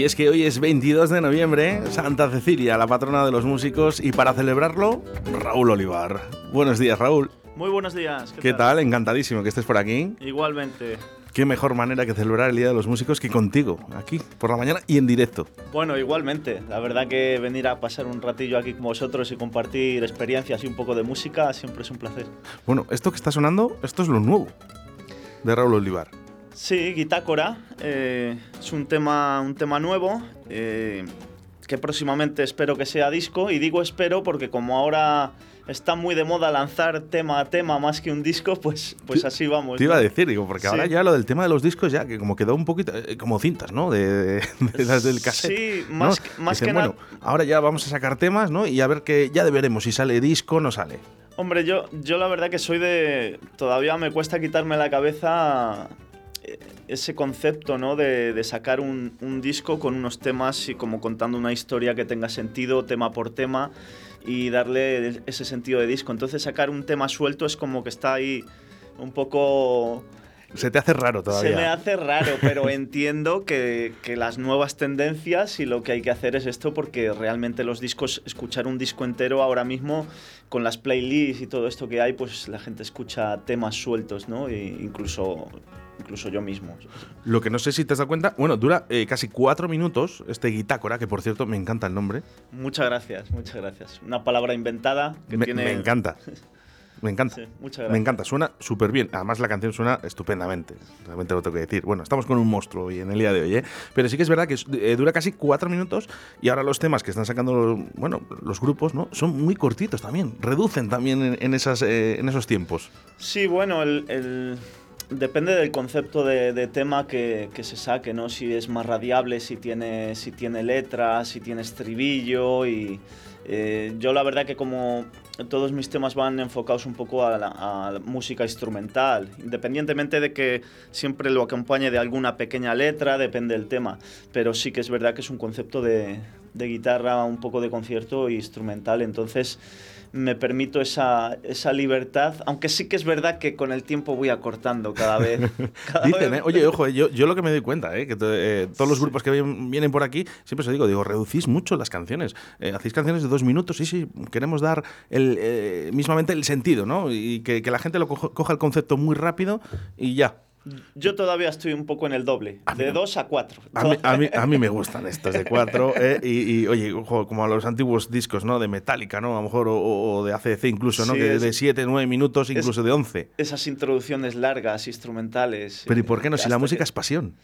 Y es que hoy es 22 de noviembre, Santa Cecilia, la patrona de los músicos, y para celebrarlo, Raúl Olivar. Buenos días, Raúl. Muy buenos días. ¿Qué, tal? Encantadísimo que estés por aquí. Igualmente. Qué mejor manera que celebrar el Día de los Músicos que contigo, aquí, por la mañana y en directo. Bueno, igualmente. La verdad que venir a pasar un ratillo aquí con vosotros y compartir experiencias y un poco de música siempre es un placer. Bueno, esto que está sonando, esto es lo nuevo de Raúl Olivar. Sí, Guitácora. Eh, es un tema, un tema nuevo eh, que próximamente espero que sea disco. Y digo espero porque como ahora está muy de moda lanzar tema a tema más que un disco, pues, pues así vamos. Te iba a decir, digo, porque ahora ya lo del tema de los discos ya que como quedó un poquito eh, como cintas, ¿no? De, las del cassette. Sí, más, más que bueno, ahora ya vamos a sacar temas, ¿no? Y a ver que ya veremos si sale disco o no sale. Hombre, yo, yo la verdad que soy de... Todavía me cuesta quitarme la cabeza ese concepto ¿no? de, sacar un, disco con unos temas y como contando una historia que tenga sentido tema por tema y darle ese sentido de disco. Entonces sacar un tema suelto es como que está ahí un poco... Se te hace raro todavía. Se me hace raro, pero entiendo que, que, las nuevas tendencias y lo que hay que hacer es esto porque realmente los discos, escuchar un disco entero ahora mismo con las playlists y todo esto que hay, pues la gente escucha temas sueltos, ¿no? E incluso incluso yo mismo. Lo que no sé si te has dado cuenta, bueno, dura eh, casi cuatro minutos este Guitácora, que por cierto me encanta el nombre. Muchas gracias, muchas gracias. Una palabra inventada que me, tiene... Me encanta. Me encanta. Sí, muchas gracias. Me encanta, suena súper bien. Además, la canción suena estupendamente. Realmente lo tengo que decir. Bueno, estamos con un monstruo hoy en el día de hoy, ¿eh? Pero sí que es verdad que eh, dura casi cuatro minutos y ahora los temas que están sacando bueno, los grupos ¿no? son muy cortitos también. Reducen también en, esas, en esos tiempos. Sí, bueno, el Depende del concepto de, tema que, se saque, ¿no? Si es más radiable, si tiene, si tiene letra, si tiene estribillo y... Eh, yo la verdad que como todos mis temas van enfocados un poco a la, música instrumental, independientemente de que siempre lo acompañe de alguna pequeña letra, depende del tema, pero sí que es verdad que es un concepto de, de guitarra, un poco de concierto instrumental, entonces me permito esa, esa, libertad, aunque sí que es verdad que con el tiempo voy acortando cada vez. Dicen, ¿eh? oye, ojo, yo, yo, lo que me doy cuenta, ¿eh? que eh, todos los grupos que vienen por aquí, siempre se digo, digo, reducís mucho las canciones, eh, hacéis canciones de dos minutos, sí, sí, queremos dar el, mismamente el sentido, ¿no? Y que, que la gente lo coja el concepto muy rápido y ya, yo todavía estoy un poco en el doble, de dos a cuatro. A mí, a, mí, me gustan estos de cuatro. Eh, y, oye, como a los antiguos discos, ¿no? De Metallica, ¿no? A lo mejor, o, de ACDC incluso, ¿no? que de siete, nueve minutos, incluso de once. Esas introducciones largas, instrumentales. Pero ¿y por qué no? Si la música es pasión.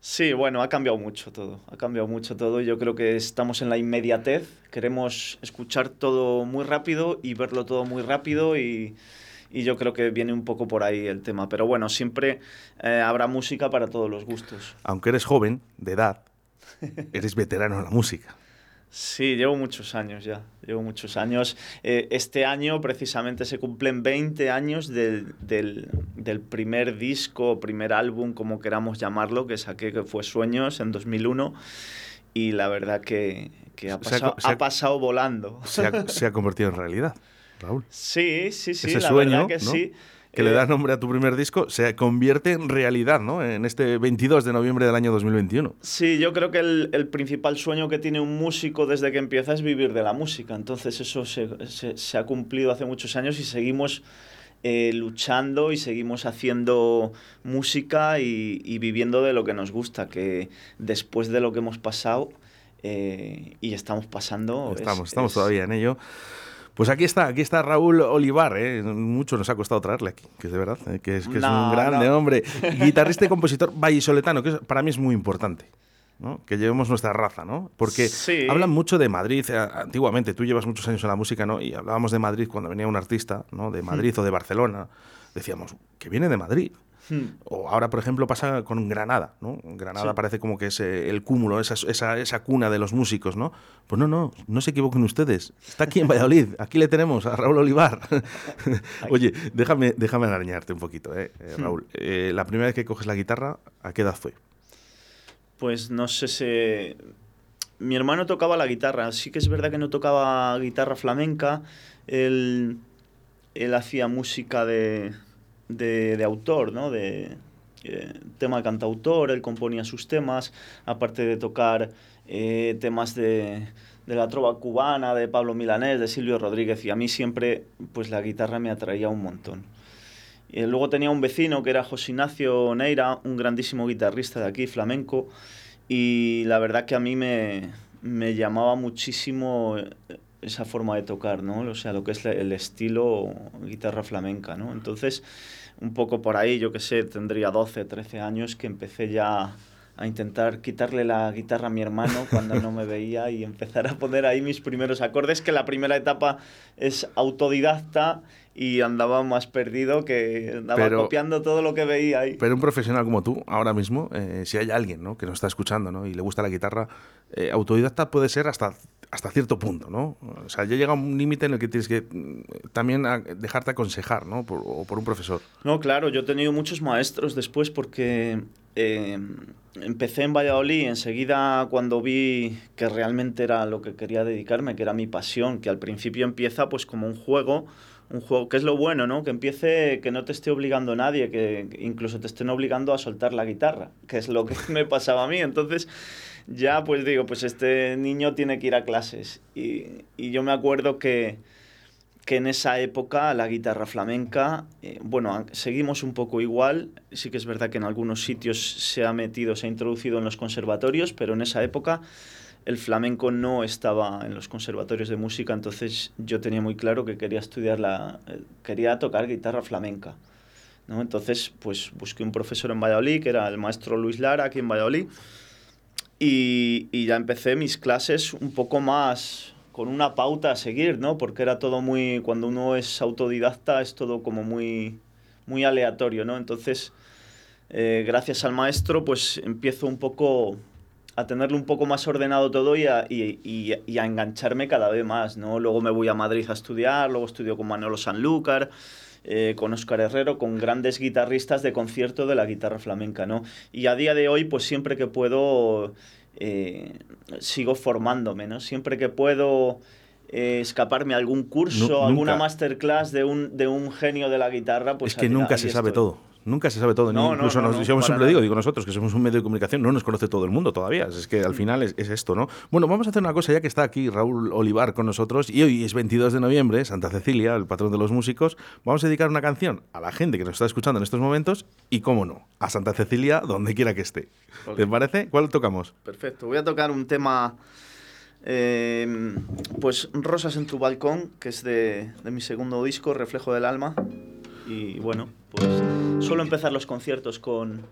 Sí, bueno, ha cambiado mucho todo. Ha cambiado mucho todo. Yo creo que estamos en la inmediatez. Queremos escuchar todo muy rápido y verlo todo muy rápido y y yo creo que viene un poco por ahí el tema. Pero bueno, siempre eh, habrá música para todos los gustos. Aunque eres joven, de edad, eres veterano en la música. Sí, llevo muchos años ya, llevo muchos años. Eh, este año precisamente se cumplen 20 años del, del, del, primer disco, primer álbum, como queramos llamarlo, que saqué, que fue Sueños en 2001. Y la verdad que, que ha, pasado, ha, pasado volando. Se ha, se ha convertido en realidad. Raúl. Sí, sí, sí, Ese la sueño, que sí. Que le da eh, nombre a tu primer disco, se convierte en realidad, ¿no? En este 22 de noviembre del año 2021. Sí, yo creo que el, principal sueño que tiene un músico desde que empieza es vivir de la música. Entonces eso se, se, ha cumplido hace muchos años y seguimos eh, luchando y seguimos haciendo música y, y, viviendo de lo que nos gusta, que después de lo que hemos pasado eh, y estamos pasando... Estamos, estamos todavía en ello. Pues aquí está, aquí está Raúl Olivar, ¿eh? mucho nos ha costado traerle aquí, que es de verdad, ¿eh? que es, que es un grande hombre, guitarrista y compositor vallisoletano, que para mí es muy importante. ¿no? que llevemos nuestra raza, ¿no? Porque hablan mucho de Madrid. Eh, antiguamente, tú llevas muchos años en la música, ¿no? Y hablábamos de Madrid cuando venía un artista, ¿no? De Madrid hmm. o de Barcelona. Decíamos, que viene de Madrid. Hmm. O ahora, por ejemplo, pasa con Granada, ¿no? Granada parece como que es eh, el cúmulo, esa, esa, esa, cuna de los músicos, ¿no? Pues no, no, no se equivoquen ustedes. Está aquí en Valladolid, aquí le tenemos a Raúl Olivar. Oye, déjame, déjame arañarte un poquito, ¿eh? eh hmm. Raúl. Eh, la primera vez que coges la guitarra, ¿a qué edad fue? Pues no sé si... Mi hermano tocaba la guitarra, sí que es verdad que no tocaba guitarra flamenca, él, él hacía música de, de, autor, ¿no? De, tema cantautor, él componía sus temas, aparte de tocar temas de, de la trova cubana, de Pablo Milanés, de Silvio Rodríguez, y a mí siempre pues la guitarra me atraía un montón. Y luego tenía un vecino que era José Ignacio Neira, un grandísimo guitarrista de aquí, flamenco, y la verdad que a mí me, me llamaba muchísimo esa forma de tocar, ¿no? O sea, lo que es el estilo guitarra flamenca, ¿no? Entonces, un poco por ahí, yo que sé, tendría 12, 13 años que empecé ya a intentar quitarle la guitarra a mi hermano cuando no me veía y empezar a poner ahí mis primeros acordes, que la primera etapa es autodidacta y andaba más perdido que andaba copiando todo lo que veía ahí. Pero un profesional como tú, ahora mismo, eh, si hay alguien ¿no? que nos está escuchando ¿no? y le gusta la guitarra, eh, autodidacta puede ser hasta, hasta cierto punto, ¿no? O sea, ya llega un límite en el que tienes que mm, también dejarte aconsejar, ¿no? Por, o por un profesor. No, claro, yo he tenido muchos maestros después porque eh, empecé en Valladolid enseguida cuando vi que realmente era lo que quería dedicarme, que era mi pasión, que al principio empieza pues como un juego, un juego que es lo bueno, ¿no? Que empiece, que no te esté obligando nadie, que incluso te estén obligando a soltar la guitarra, que es lo que me pasaba a mí. Entonces ya pues digo, pues este niño tiene que ir a clases. Y, y yo me acuerdo que que en esa época la guitarra flamenca, eh, bueno, seguimos un poco igual, sí que es verdad que en algunos sitios se ha metido, se ha introducido en los conservatorios, pero en esa época el flamenco no estaba en los conservatorios de música, entonces yo tenía muy claro que quería estudiar la, eh, quería tocar guitarra flamenca. ¿no? Entonces, pues busqué un profesor en Valladolid, que era el maestro Luis Lara, aquí en Valladolid, y, y ya empecé mis clases un poco más, con una pauta a seguir, ¿no? Porque era todo muy, cuando uno es autodidacta es todo como muy, muy aleatorio, ¿no? Entonces, eh, gracias al maestro, pues empiezo un poco a tenerlo un poco más ordenado todo y a, y, y, a engancharme cada vez más, ¿no? Luego me voy a Madrid a estudiar, luego estudio con Manolo Sanlúcar, eh, con Oscar Herrero, con grandes guitarristas de concierto de la guitarra flamenca, ¿no? Y a día de hoy, pues siempre que puedo eh, sigo formándome, ¿no? Siempre que puedo eh, escaparme a algún curso, alguna masterclass de un, de un genio de la guitarra, pues... Es que nunca se sabe todo. Nunca se sabe todo. Incluso yo siempre digo, digo nosotros que somos un medio de comunicación, no nos conoce todo el mundo todavía. Es que al final es, esto, ¿no? Bueno, vamos a hacer una cosa ya que está aquí Raúl Olivar con nosotros y hoy es 22 de noviembre, Santa Cecilia, el patrón de los músicos. Vamos a dedicar una canción a la gente que nos está escuchando en estos momentos y, cómo no, a Santa Cecilia donde quiera que esté. ¿Te parece? ¿Cuál tocamos? Perfecto. Voy a tocar un tema... Eh, pues Rosas en tu balcón, que es de, de mi segundo disco, Reflejo del Alma. Y bueno, pues suelo empezar los conciertos con,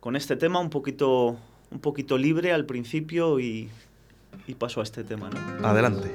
con este tema un poquito, un poquito libre al principio y, y paso a este tema. ¿no? Adelante.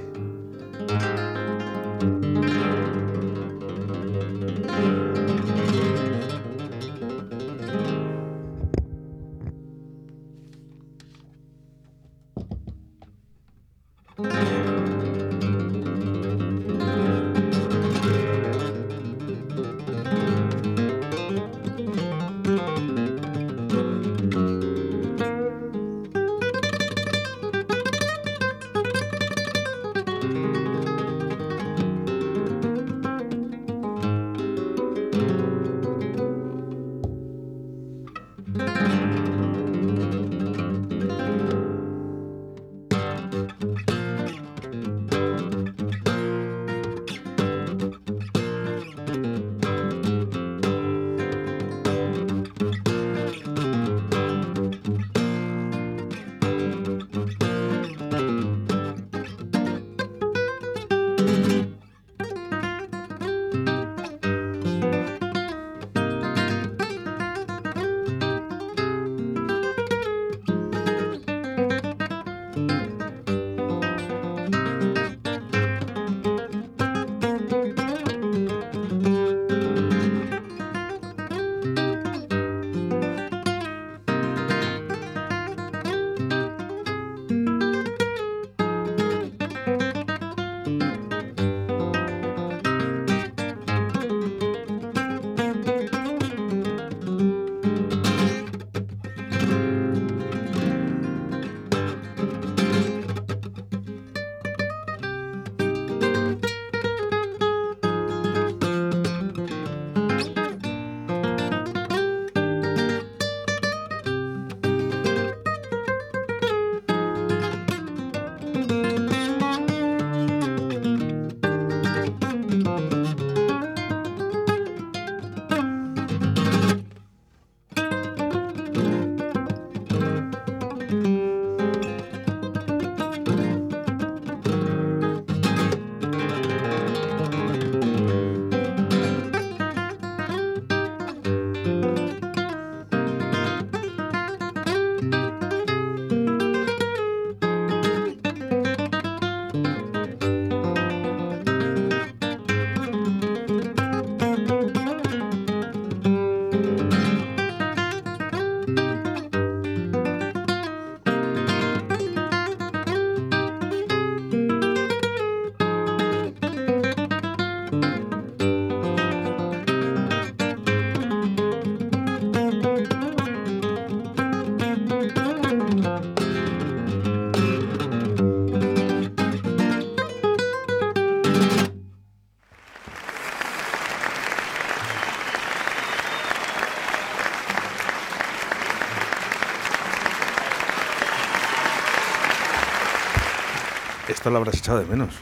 Esto lo habrás echado de menos.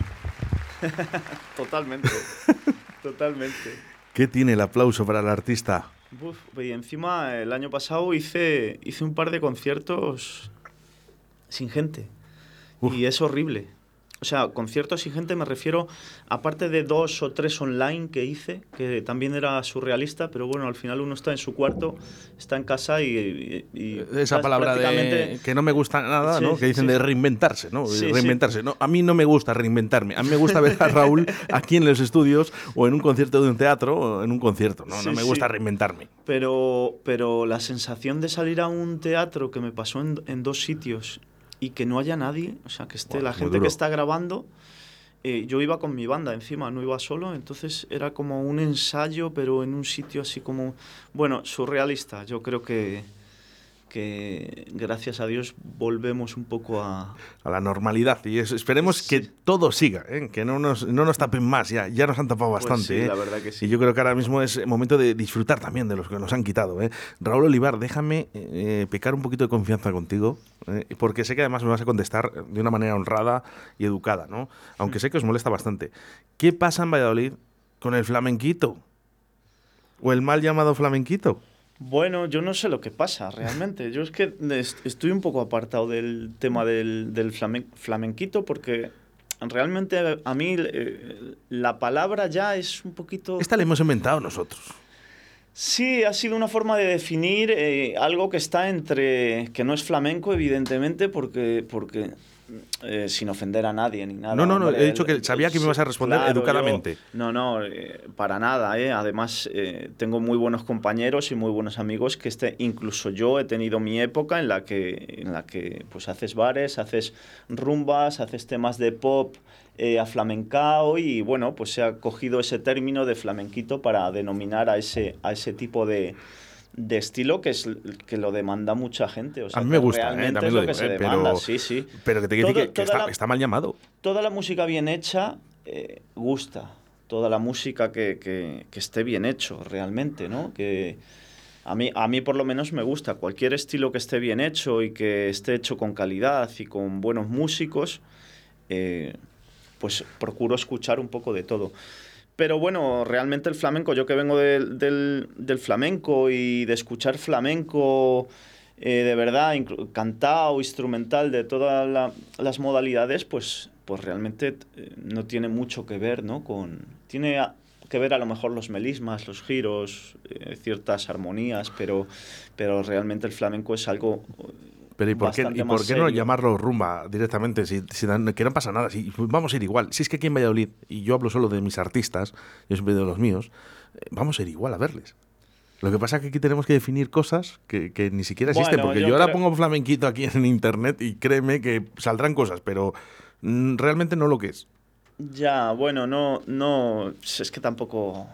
totalmente, totalmente. ¿Qué tiene el aplauso para el artista? y encima el año pasado hice, hice un par de conciertos sin gente. Y es horrible. O sea, conciertos y gente me refiero, aparte de dos o tres online que hice, que también era surrealista, pero bueno, al final uno está en su cuarto, está en casa y... Esa palabra de que no me gusta nada, ¿no? Que dicen de reinventarse, ¿no? reinventarse. No, a mí no me gusta reinventarme. A mí me gusta ver a Raúl aquí en los estudios o en un concierto de un teatro o en un concierto. No, no me gusta reinventarme. Pero, pero la sensación de salir a un teatro que me pasó en, en dos sitios y que no haya nadie, o sea, que esté la gente que está grabando. Eh, yo iba con mi banda encima, no iba solo, entonces era como un ensayo, pero en un sitio así como, bueno, surrealista. Yo creo que, que gracias a Dios volvemos un poco a... A la normalidad y esperemos que todo siga, ¿eh? que no nos, no nos tapen más, ya, ya nos han tapado pues bastante. sí, ¿eh? la verdad que sí. Y yo creo que ahora mismo es momento de disfrutar también de los que nos han quitado. ¿eh? Raúl Olivar, déjame pecar un poquito de confianza contigo, porque sé que además me vas a contestar de una manera honrada y educada, ¿no? aunque sé que os molesta bastante. ¿Qué pasa en Valladolid con el flamenquito? ¿O el mal llamado flamenquito? Bueno, yo no sé lo que pasa realmente. Yo es que estoy un poco apartado del tema del, del flamenquito porque realmente a mí eh, la palabra ya es un poquito... Esta la hemos inventado nosotros. Sí, ha sido una forma de definir eh, algo que está entre... que no es flamenco, evidentemente, porque, porque eh, sin ofender a nadie ni nada. No, no, no, he dicho que sabía que me ibas a responder educadamente. no, no, eh, para nada. Eh. Además, tengo muy buenos compañeros y muy buenos amigos que este, incluso yo he tenido mi época en la que, en la que pues, haces bares, haces rumbas, haces temas de pop a flamencao y bueno, pues se ha cogido ese término de flamenquito para denominar a ese, a ese tipo de de estilo que es que lo demanda mucha gente. O sea, a mí me gusta, ¿eh? es lo, que se eh, demanda, pero, sí, sí. Pero que te quiere que, está, mal llamado. Toda la música bien hecha eh, gusta. Toda la música que, que, que, esté bien hecho, realmente, ¿no? Que a mí, a mí por lo menos me gusta. Cualquier estilo que esté bien hecho y que esté hecho con calidad y con buenos músicos, pues procuro escuchar un poco de todo. Pero bueno, realmente el flamenco, yo que vengo del, del, flamenco y de escuchar flamenco eh, de verdad, cantado, instrumental, de todas las modalidades, pues, pues realmente eh, no tiene mucho que ver, ¿no? Con, tiene que ver a lo mejor los melismas, los giros, eh, ciertas armonías, pero, pero realmente el flamenco es algo pero ¿y por qué, ¿y por qué no llamarlo rumba directamente? Si, si que no pasa nada, si, vamos a ir igual. Si es que aquí en Valladolid, y yo hablo solo de mis artistas, yo siempre de los míos, eh, vamos a ir igual a verles. Lo que pasa es que aquí tenemos que definir cosas que, que ni siquiera existen, porque yo, ahora pongo flamenquito aquí en internet y créeme que saldrán cosas, pero mm, realmente no lo que es. Ya, bueno, no, no, es que tampoco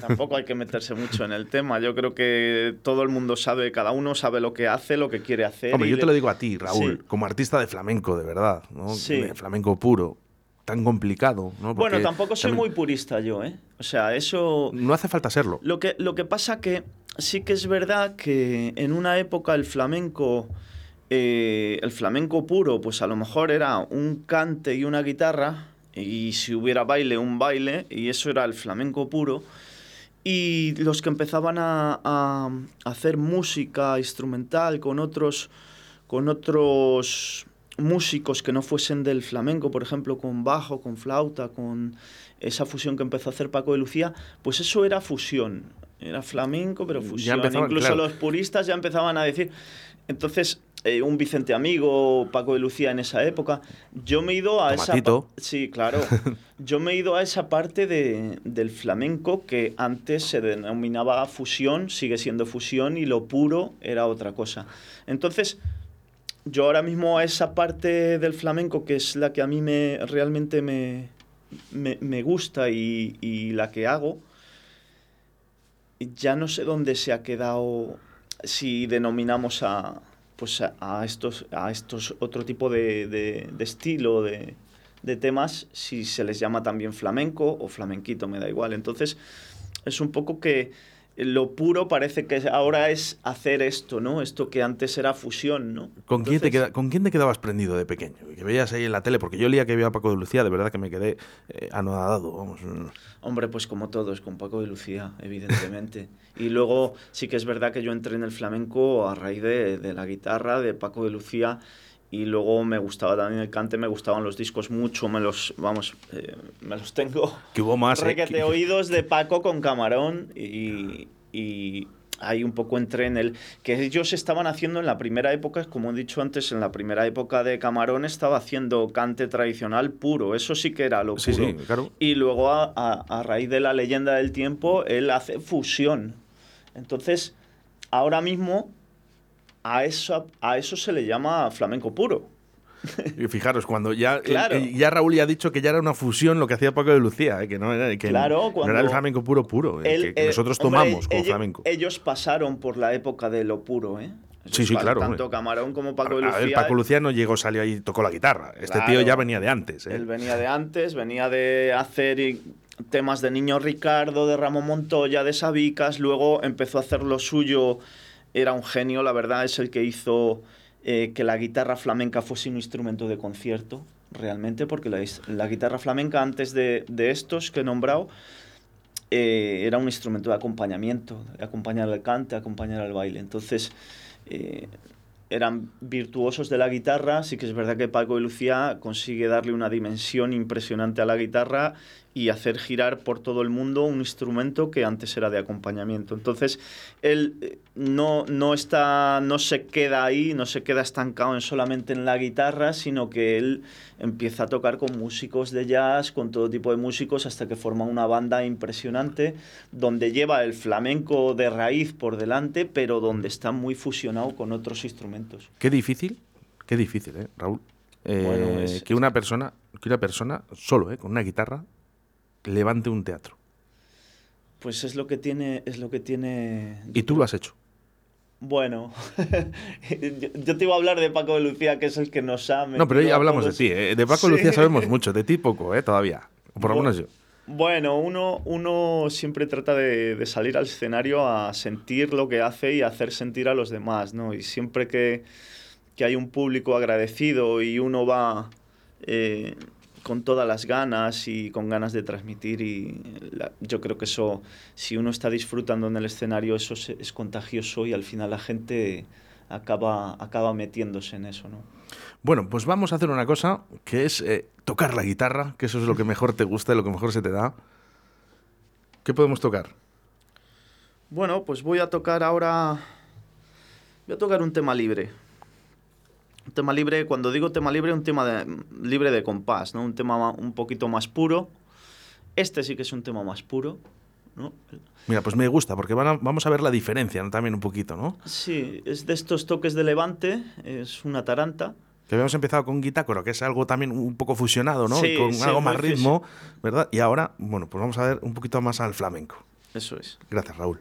Tampoco hay que meterse mucho en el tema. Yo creo que todo el mundo sabe, cada uno sabe lo que hace, lo que quiere hacer. Hombre, yo te lo digo a ti, Raúl, como artista de flamenco, de verdad, ¿no? De flamenco puro tan complicado. ¿no? bueno, tampoco soy muy purista yo, ¿eh? O sea, eso... No hace falta serlo. Lo que, lo que pasa que sí que es verdad que en una época el flamenco, eh, el flamenco puro, pues a lo mejor era un cante y una guitarra, y si hubiera baile, un baile, y eso era el flamenco puro. Y los que empezaban a, hacer música instrumental con otros, con otros músicos que no fuesen del flamenco, por ejemplo, con bajo, con flauta, con esa fusión que empezó a hacer Paco de Lucía, pues eso era fusión. Era flamenco, pero fusión. Incluso los puristas ya empezaban a decir. Entonces, eh, un Vicente Amigo, Paco de Lucía en esa época. Yo me he ido a esa esa Sí, claro. Yo me he ido a esa parte de, del flamenco que antes se denominaba fusión, sigue siendo fusión y lo puro era otra cosa. Entonces, yo ahora mismo a esa parte del flamenco que es la que a mí me realmente me, me, gusta y, y la que hago, ya no sé dónde se ha quedado si denominamos a, pues a, estos, a estos otro tipo de, de, estilo, de, de, temas, si se les llama también flamenco o flamenquito, me da igual. Entonces, es un poco que lo puro parece que ahora es hacer esto, ¿no? Esto que antes era fusión, ¿no? ¿Con, quién, te queda, ¿con quién te quedabas prendido de pequeño? Que veías ahí en la tele, porque yo leía que veía a Paco de Lucía, de verdad que me quedé eh, anodado, vamos. Hombre, pues como todos, con Paco de Lucía, evidentemente. y luego sí que es verdad que yo entré en el flamenco a raíz de, de la guitarra de Paco de Lucía y luego me gustaba también el cante, me gustaban los discos mucho, me los, vamos, eh, me los tengo. Que hubo más. Eh, Requete oídos de Paco con Camarón y, y ahí un poco entré en el que ellos estaban haciendo en la primera época, como he dicho antes, en la primera época de Camarón estaba haciendo cante tradicional puro, eso sí que era lo puro. Sí, sí, claro. Y luego a, a, a raíz de la leyenda del tiempo, él hace fusión. Entonces, ahora mismo a eso, a eso se le llama flamenco puro. Y fijaros, cuando ya, Claro. eh, ya Raúl ya ha dicho que ya era una fusión lo que hacía Paco de Lucía, eh, que no era, que Claro, no era el flamenco puro puro, eh, que, eh, nosotros hombre, tomamos como ellos, flamenco. Ellos pasaron por la época de lo puro, ¿eh? Sí, sí, claro, Tanto hombre. Camarón como Paco de A ver, Lucía. Paco Lucía no llegó, salió ahí y tocó la guitarra. Este Claro. tío ya venía de antes. eh. Él venía de antes, venía de hacer temas de Niño Ricardo, de Ramón Montoya, de Sabicas, luego empezó a hacer lo suyo, era un genio, la verdad, es el que hizo eh, que la guitarra flamenca fuese un instrumento de concierto, realmente, porque la, la guitarra flamenca antes de, de estos que he nombrado eh, era un instrumento de acompañamiento, de acompañar al cante, acompañar al baile. Entonces, eh, eran virtuosos de la guitarra, sí que es verdad que Paco de Lucía consigue darle una dimensión impresionante a la guitarra y hacer girar por todo el mundo un instrumento que antes era de acompañamiento. Entonces, él eh, no, no, está, no se queda ahí, no se queda estancado en solamente en la guitarra, sino que él empieza a tocar con músicos de jazz, con todo tipo de músicos, hasta que forma una banda impresionante, donde lleva el flamenco de raíz por delante, pero donde está muy fusionado con otros instrumentos. Qué difícil, qué difícil, ¿eh, Raúl? Eh, Bueno, es- que una persona, que una persona solo, ¿eh? con una guitarra, levante un teatro. Pues es lo que tiene, es lo que tiene. Y tú lo has hecho. Bueno, yo, yo te iba a hablar de Paco de Lucía, que es el que nos ha. No, pero a hablamos de ti. ¿eh? De Paco Sí. Lucía sabemos mucho, de ti poco, ¿eh? todavía. O por lo Bu- menos yo. Bueno, uno, uno siempre trata de, de salir al escenario a sentir lo que hace y hacer sentir a los demás, ¿no? Y siempre que, que hay un público agradecido y uno va eh, con todas las ganas y con ganas de transmitir, y la- yo creo que eso, si uno está disfrutando en el escenario, eso es, es contagioso y al final la gente acaba, acaba metiéndose en eso, ¿no? Bueno, pues vamos a hacer una cosa, que es eh, tocar la guitarra, que eso es lo que mejor te gusta y lo que mejor se te da. ¿Qué podemos tocar? Bueno, pues voy a tocar ahora. Voy a tocar un tema libre. Tema libre, cuando digo tema libre, un tema de- libre de compás, ¿no? Un tema ma- un poquito más puro. Este sí que es un tema más puro, ¿no? Mira, pues me gusta, porque van a- vamos a ver la diferencia ¿no? también un poquito, ¿no? Sí, es de estos toques de levante, es una taranta. Que habíamos empezado con guitácoro, que es algo también un poco fusionado, ¿no? Sí, con sí, algo más ritmo, ¿verdad? Y ahora, bueno, pues vamos a ver un poquito más al flamenco. Eso es. Gracias, Raúl.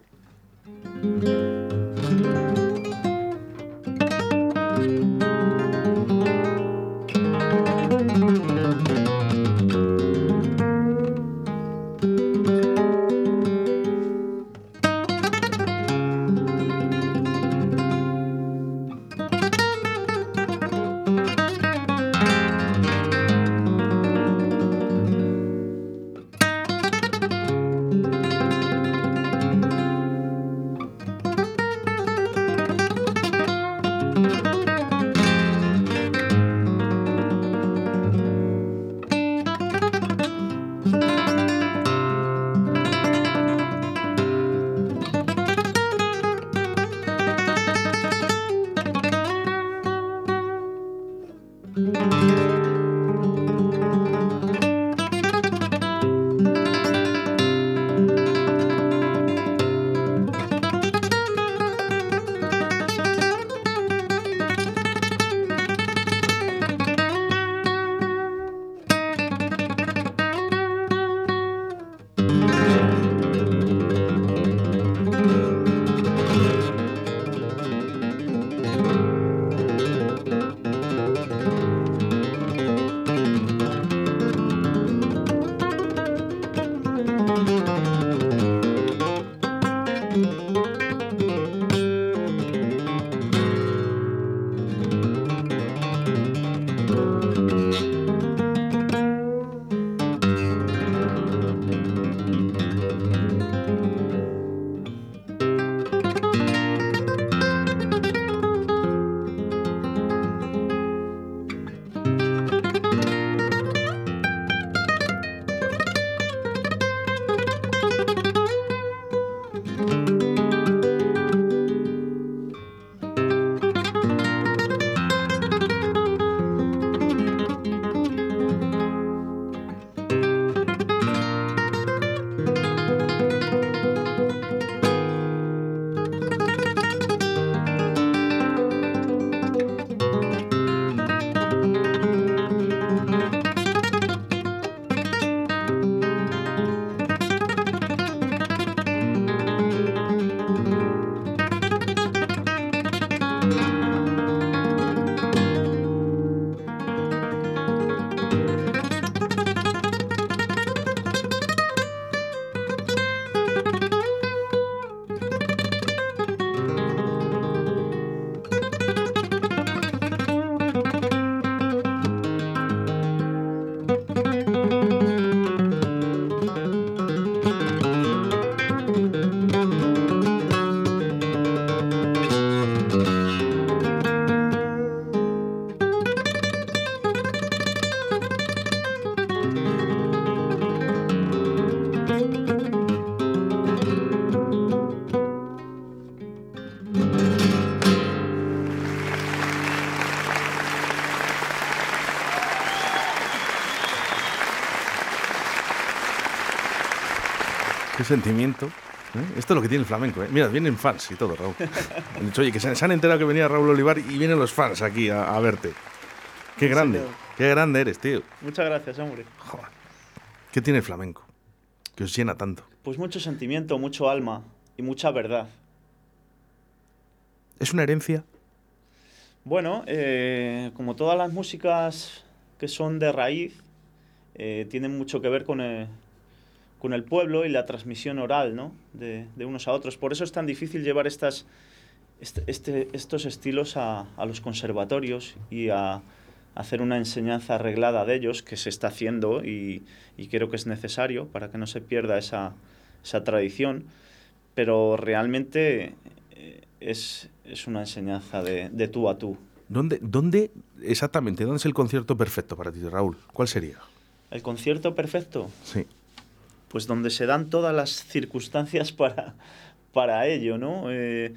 Qué sentimiento. ¿eh? Esto es lo que tiene el flamenco. ¿eh? Mira, vienen fans y todo, Raúl. Han dicho, oye, que se, han enterado que venía Raúl Olivar y vienen los fans aquí a, verte. Qué grande, qué grande eres, tío. Muchas gracias, hombre. ¿Qué tiene el flamenco? Que os llena tanto. Pues mucho sentimiento, mucho alma y mucha verdad. ¿Es una herencia? Bueno, eh, como todas las músicas que son de raíz, eh, tienen mucho que ver con con el, pueblo y la transmisión oral ¿no? de, unos a otros. Por eso es tan difícil llevar estas, este, este estos estilos a, a, los conservatorios y a, hacer una enseñanza arreglada de ellos, que se está haciendo y, y creo que es necesario para que no se pierda esa, esa tradición. Pero realmente es, es una enseñanza de, de, tú a tú. ¿Dónde, ¿Dónde exactamente? ¿Dónde es el concierto perfecto para ti, Raúl? ¿Cuál sería? ¿El concierto perfecto? Sí. Pues donde se dan todas las circunstancias para, para ello, ¿no? Eh,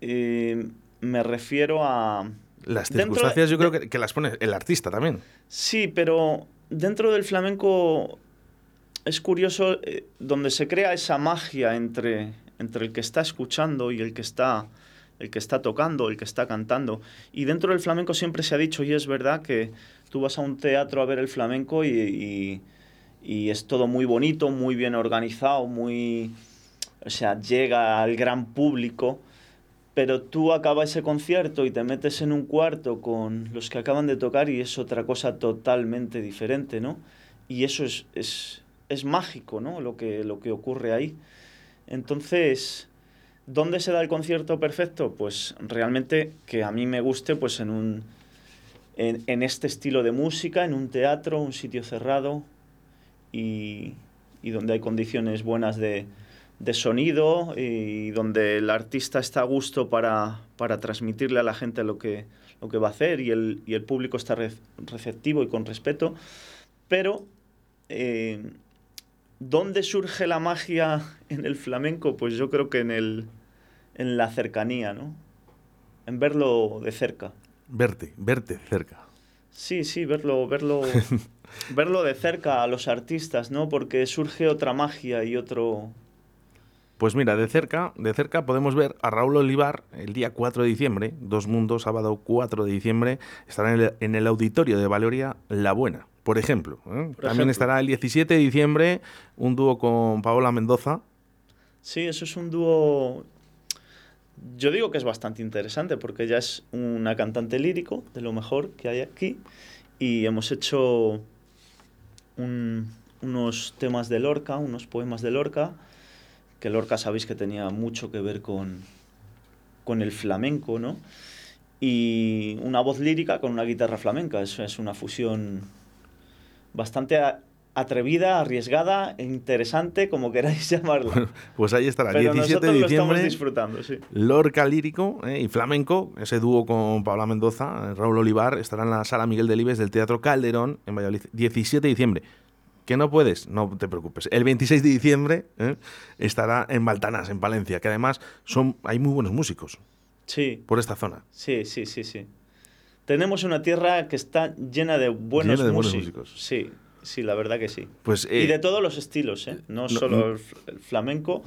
eh, me refiero a... Las circunstancias yo creo que, que, las pone el artista también. Sí, pero dentro del flamenco es curioso eh, donde se crea esa magia entre, entre el que está escuchando y el que está, el que está tocando, el que está cantando. Y dentro del flamenco siempre se ha dicho, y es verdad, que tú vas a un teatro a ver el flamenco y, y, es todo muy bonito, muy bien organizado, muy... O sea, llega al gran público, pero tú acabas ese concierto y te metes en un cuarto con los que acaban de tocar y es otra cosa totalmente diferente, ¿no? Y eso es, es, es mágico, ¿no? Lo que, lo que ocurre ahí. Entonces, ¿dónde se da el concierto perfecto? Pues realmente que a mí me guste pues en un en, este estilo de música, en un teatro, un sitio cerrado y, donde hay condiciones buenas de, sonido y donde el artista está a gusto para, transmitirle a la gente lo que, lo que va a hacer y el, y el público está receptivo y con respeto. Pero eh, ¿Dónde surge la magia en el flamenco? Pues yo creo que en, el, en la cercanía, ¿no? En verlo de cerca. Verte, verte cerca. Sí, sí, verlo, verlo, verlo de cerca a los artistas, ¿no? Porque surge otra magia y otro... Pues mira, de cerca, de cerca podemos ver a Raúl Olivar el día 4 de diciembre, Dos Mundos, sábado 4 de diciembre, estará en el, en el auditorio de Valoria La Buena por ejemplo. ¿eh? También estará el 17 de diciembre un dúo con Paola Mendoza. Sí, eso es un dúo. Yo digo que es bastante interesante porque ella es una cantante lírico de lo mejor que hay aquí y hemos hecho unos temas de Lorca, unos poemas de Lorca, que Lorca sabéis que tenía mucho que ver con, con el flamenco, ¿no? Y una voz lírica con una guitarra flamenca, eso es una fusión bastante atrevida, arriesgada e interesante, como queráis llamarla. pues ahí estará, el 17 de diciembre. Lo disfrutando, sí. Lorca lírico eh, y flamenco, ese dúo con Paula Mendoza, Raúl Olivar, estará en la sala Miguel Delibes del Teatro Calderón en Valladolid, 17 de diciembre. ¿Que no puedes? No te preocupes. El 26 de diciembre eh, estará en Baltanas, en Palencia, que además son, hay muy buenos músicos. Sí. Por esta zona. Sí, sí, sí, sí tenemos una tierra que está llena de buenos, músicos. Sí, sí, la verdad que sí. Pues, y de eh, todos los estilos, ¿eh? no, solo el flamenco.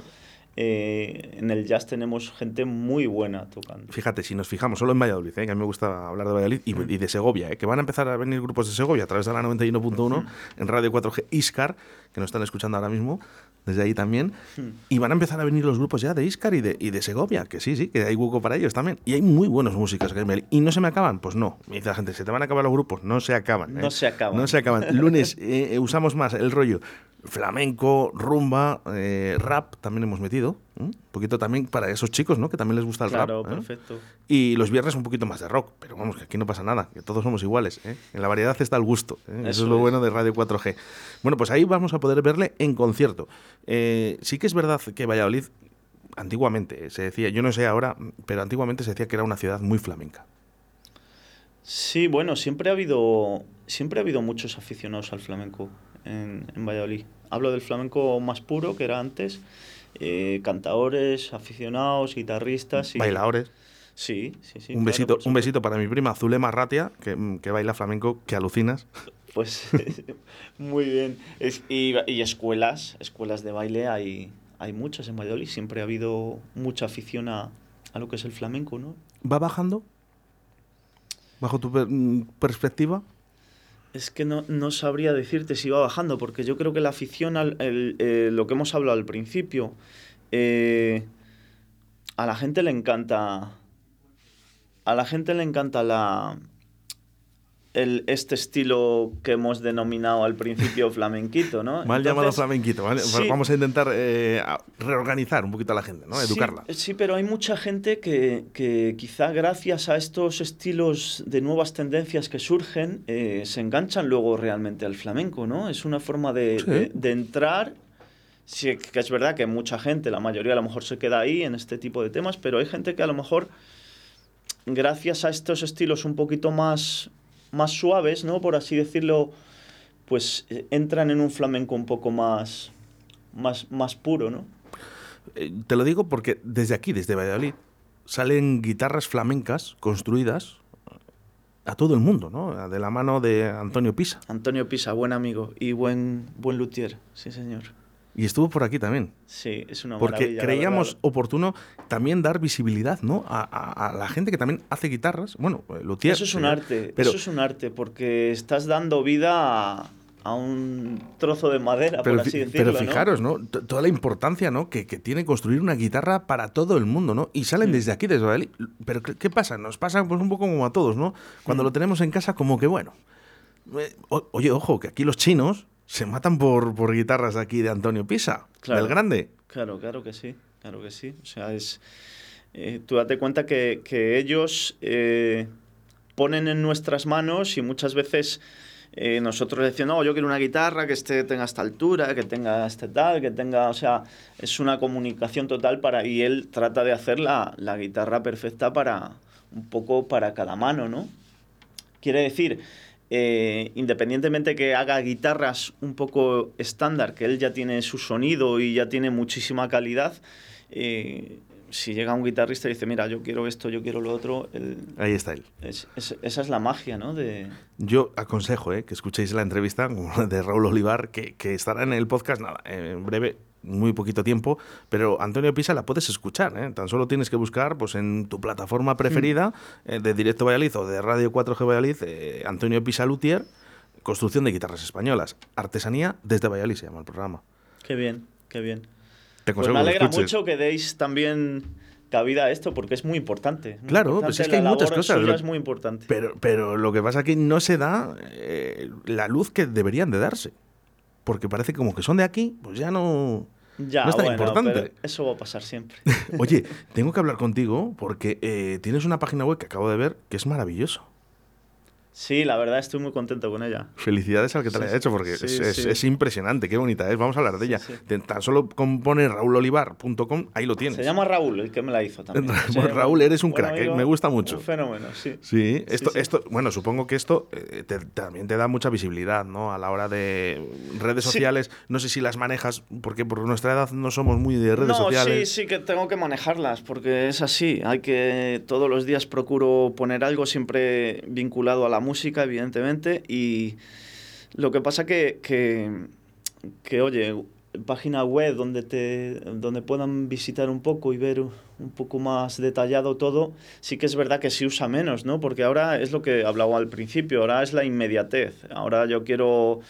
Eh, en el jazz tenemos gente muy buena tocando. Fíjate, si nos fijamos solo en Valladolid, ¿eh? que a mí me gusta hablar de Valladolid y, de Segovia, ¿eh? que van a empezar a venir grupos de Segovia a través de la 91.1 en Radio 4G Iscar, que nos están escuchando ahora mismo, desde ahí también. Hmm. Y van a empezar a venir los grupos ya de Iscar y de, y de Segovia, que sí, sí, que hay hueco para ellos también. Y hay muy buenos músicos. ¿Y no se me acaban? Pues no. Me dice la gente, ¿se te van a acabar los grupos? No se acaban. No se acaban. No se acaban. Lunes eh, usamos más el rollo flamenco, rumba, eh, rap también hemos metido. Un poquito también para esos chicos, ¿no? Que también les gusta el rap. Claro, perfecto. Y los viernes un poquito más de rock. Pero vamos, que aquí no pasa nada, que todos somos iguales. ¿eh? En la variedad está el gusto. Eso, es lo bueno de Radio 4G. Bueno, pues ahí vamos a poder verle en concierto. Eh, sí que es verdad que Valladolid, antiguamente se decía, yo no sé ahora, pero antiguamente se decía que era una ciudad muy flamenca. Sí, bueno, siempre ha habido, siempre ha habido muchos aficionados al flamenco en, Valladolid. Hablo del flamenco más puro que era antes, eh, cantadores, aficionados, guitarristas. Y... Bailadores. Sí, sí, sí. Un, besito, un besito para mi prima Zulema Ratia, que, que baila flamenco, que alucinas. Pues muy bien. y, y, escuelas, escuelas de baile hay, hay muchas en Valladolid. Siempre ha habido mucha afición a, a lo que es el flamenco, ¿no? ¿Va bajando? ¿Bajo tu mm, perspectiva? Es que no, no, sabría decirte si va bajando, porque yo creo que la afición, al, el, eh, lo que hemos hablado al principio, eh, a la gente le encanta. A la gente le encanta la, el, este estilo que hemos denominado al principio flamenquito, ¿no? Mal llamado flamenquito, ¿vale? Vamos a intentar eh, reorganizar un poquito a la gente, ¿no? Educarla. Sí, pero hay mucha gente que, que, quizá gracias a estos estilos de nuevas tendencias que surgen, eh, se enganchan luego realmente al flamenco, ¿no? Es una forma de, de, entrar... Sí, que es verdad que mucha gente, la mayoría a lo mejor se queda ahí en este tipo de temas, pero hay gente que a lo mejor, gracias a estos estilos un poquito más más suaves, ¿no? Por así decirlo, pues eh, entran en un flamenco un poco más, más, más puro, ¿no? Eh, te lo digo porque desde aquí, desde Valladolid, salen guitarras flamencas construidas a todo el mundo, ¿no? De la mano de Antonio Pisa. Antonio Pisa, buen amigo y buen, buen luthier, sí señor. Y estuvo por aquí también. Sí, es una Porque creíamos oportuno también dar visibilidad ¿no? A, a, la gente que también hace guitarras. Bueno, luthier. Eso es un arte, pero, eso es un arte, porque estás dando vida a, a un trozo de madera, pero, por así decirlo. Pero fijaros, ¿no? Toda la importancia ¿no? Que, que, tiene construir una guitarra para todo el mundo, ¿no? Y salen mm. desde aquí, desde Valladolid. Pero ¿qué pasa? Nos pasa pues un poco como a todos, ¿no? Cuando mm. lo tenemos en casa, como que bueno. Eh, oye, ojo, que aquí los chinos se matan por, por guitarras aquí de Antonio Pisa, del grande. Claro, claro que sí, claro que sí. O sea, es. Eh, tú date cuenta que, que ellos eh, ponen en nuestras manos y muchas veces eh, nosotros decimos, no, yo quiero una guitarra que esté, tenga esta altura, que tenga este tal, que tenga, o sea, es una comunicación total para, y él trata de hacer la, la guitarra perfecta para, un poco para cada mano, ¿no? Quiere decir, eh, independientemente que haga guitarras un poco estándar, que él ya tiene su sonido y ya tiene muchísima calidad, eh, si llega un guitarrista y dice, mira, yo quiero esto, yo quiero lo otro... Ahí está él. esa es la magia, ¿no? De... Yo aconsejo eh, que escuchéis la entrevista de Raúl Olivar, que, que estará en el podcast, nada, en breve, muy poquito tiempo, pero Antonio Pisa la puedes escuchar, ¿eh? tan solo tienes que buscar pues en tu plataforma preferida mm. eh, de Directo Valladolid o de Radio 4G Valladolid, eh, Antonio Pisa Luthier, construcción de guitarras españolas, artesanía desde Valladolid se llama el programa. Qué bien, qué bien. pues me alegra mucho que deis también cabida a esto porque es muy importante. claro, pues es que hay muchas cosas. es muy importante. Pero, pero lo que pasa es que no se da la luz que deberían de darse porque parece como que son de aquí, pues ya no, ya, no es tan importante. eso va a pasar siempre. Oye, tengo que hablar contigo porque eh, tienes una página web que acabo de ver que es maravilloso. Sí, la verdad estoy muy contento con ella. Felicidades al que te la haya hecho porque es, es, impresionante, qué bonita es. Vamos a hablar de ella. Tan solo compone raulolivar.com, ahí lo tienes. Se llama Raúl, el que me la hizo también. Raúl, eres un crack, ¿eh? me gusta mucho. Un fenómeno, sí. Sí, esto, esto bueno, supongo que esto eh, también te da mucha visibilidad, ¿no? A la hora de redes sociales, no sé si las manejas, porque por nuestra edad no somos muy de redes sociales. No, sí, sí que tengo que manejarlas, porque es así. Hay que, todos los días procuro poner algo siempre vinculado a la música, evidentemente, y lo que pasa que, que, que oye, página web donde, te, donde puedan visitar un poco y ver un poco más detallado todo, sí que es verdad que se usa menos, ¿no? Porque ahora es lo que hablaba al principio, ahora es la inmediatez. Ahora yo quiero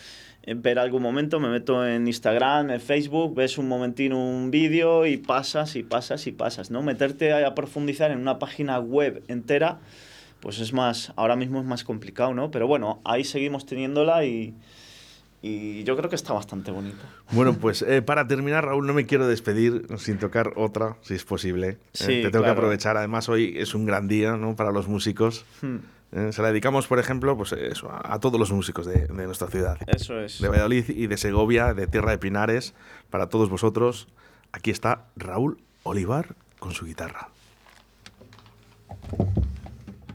eh, ver algún momento, me meto en Instagram, en Facebook, ves un momentino un vídeo y pasas y pasas y pasas, ¿no? Meterte a profundizar en una página web entera pues es más, ahora mismo es más complicado, ¿no? Pero bueno, ahí seguimos teniéndola y, y yo creo que está bastante bonito. Bueno, pues eh, para terminar, Raúl, no me quiero despedir sin tocar otra, si es posible. Eh, sí, te tengo que aprovechar, además hoy es un gran día ¿no? para los músicos. Hmm. Eh, se la dedicamos, por ejemplo, pues eso, a, a todos los músicos de, de, nuestra ciudad. Eso es. De Valladolid y de Segovia, de Tierra de Pinares, para todos vosotros. Aquí está Raúl Olivar con su guitarra.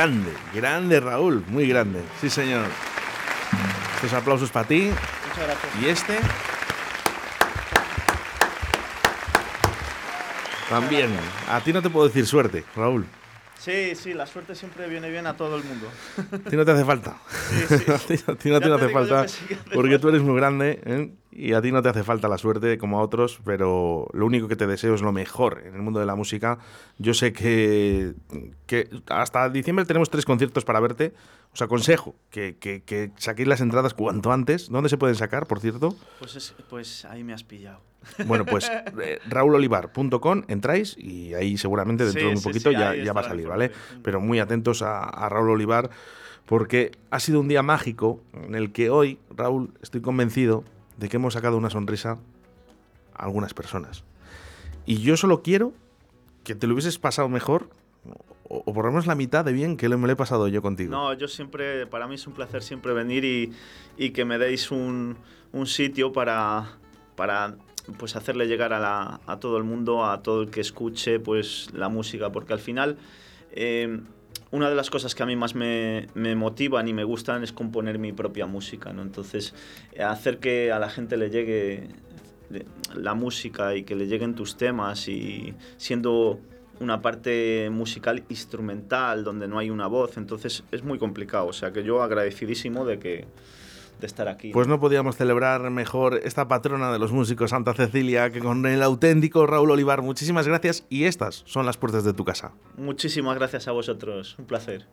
Grande, grande Raúl, muy grande. Sí, señor. Estos aplausos para ti. Muchas gracias. Y este. También. A ti no te puedo decir suerte, Raúl. Sí, sí, la suerte siempre viene bien a todo el mundo. A ti no te hace falta. Sí, sí. a ti no te te hace falta porque tú eres muy grande ¿eh? Y a ti no te hace falta la suerte como a otros, pero lo único que te deseo es lo mejor en el mundo de la música. Yo sé que, que hasta diciembre tenemos tres conciertos para verte. Os aconsejo que, que, que saquéis las entradas cuanto antes. ¿Dónde se pueden sacar, por cierto? Pues, es- pues ahí me has pillado. Bueno, pues eh, raulolivar.com entráis y ahí seguramente dentro Sí, de un sí, poquito sí, ya, ya va a salir, ¿vale? Pero muy atentos a, a Raúl Olivar porque ha sido un día mágico en el que hoy, Raúl, estoy convencido de que hemos sacado una sonrisa a algunas personas. Y yo solo quiero que te lo hubieses pasado mejor o, por lo menos la mitad de bien que me lo he pasado yo contigo. No, yo siempre, para mí es un placer siempre venir y, y que me deis un, un sitio para, para pues hacerle llegar a, la- a todo el mundo, a todo el que escuche pues la música, porque al final eh, una de las cosas que a mí más me, me motivan y me gustan es componer mi propia música, ¿no? Entonces, hacer que a la gente le llegue la música y que le lleguen tus temas y siendo una parte musical instrumental donde no hay una voz, entonces es muy complicado, o sea que yo agradecidísimo de que de estar aquí. Pues no podíamos celebrar mejor esta patrona de los músicos, Santa Cecilia, que con el auténtico Raúl Olivar. Muchísimas gracias y estas son las puertas de tu casa. Muchísimas gracias a vosotros, un placer.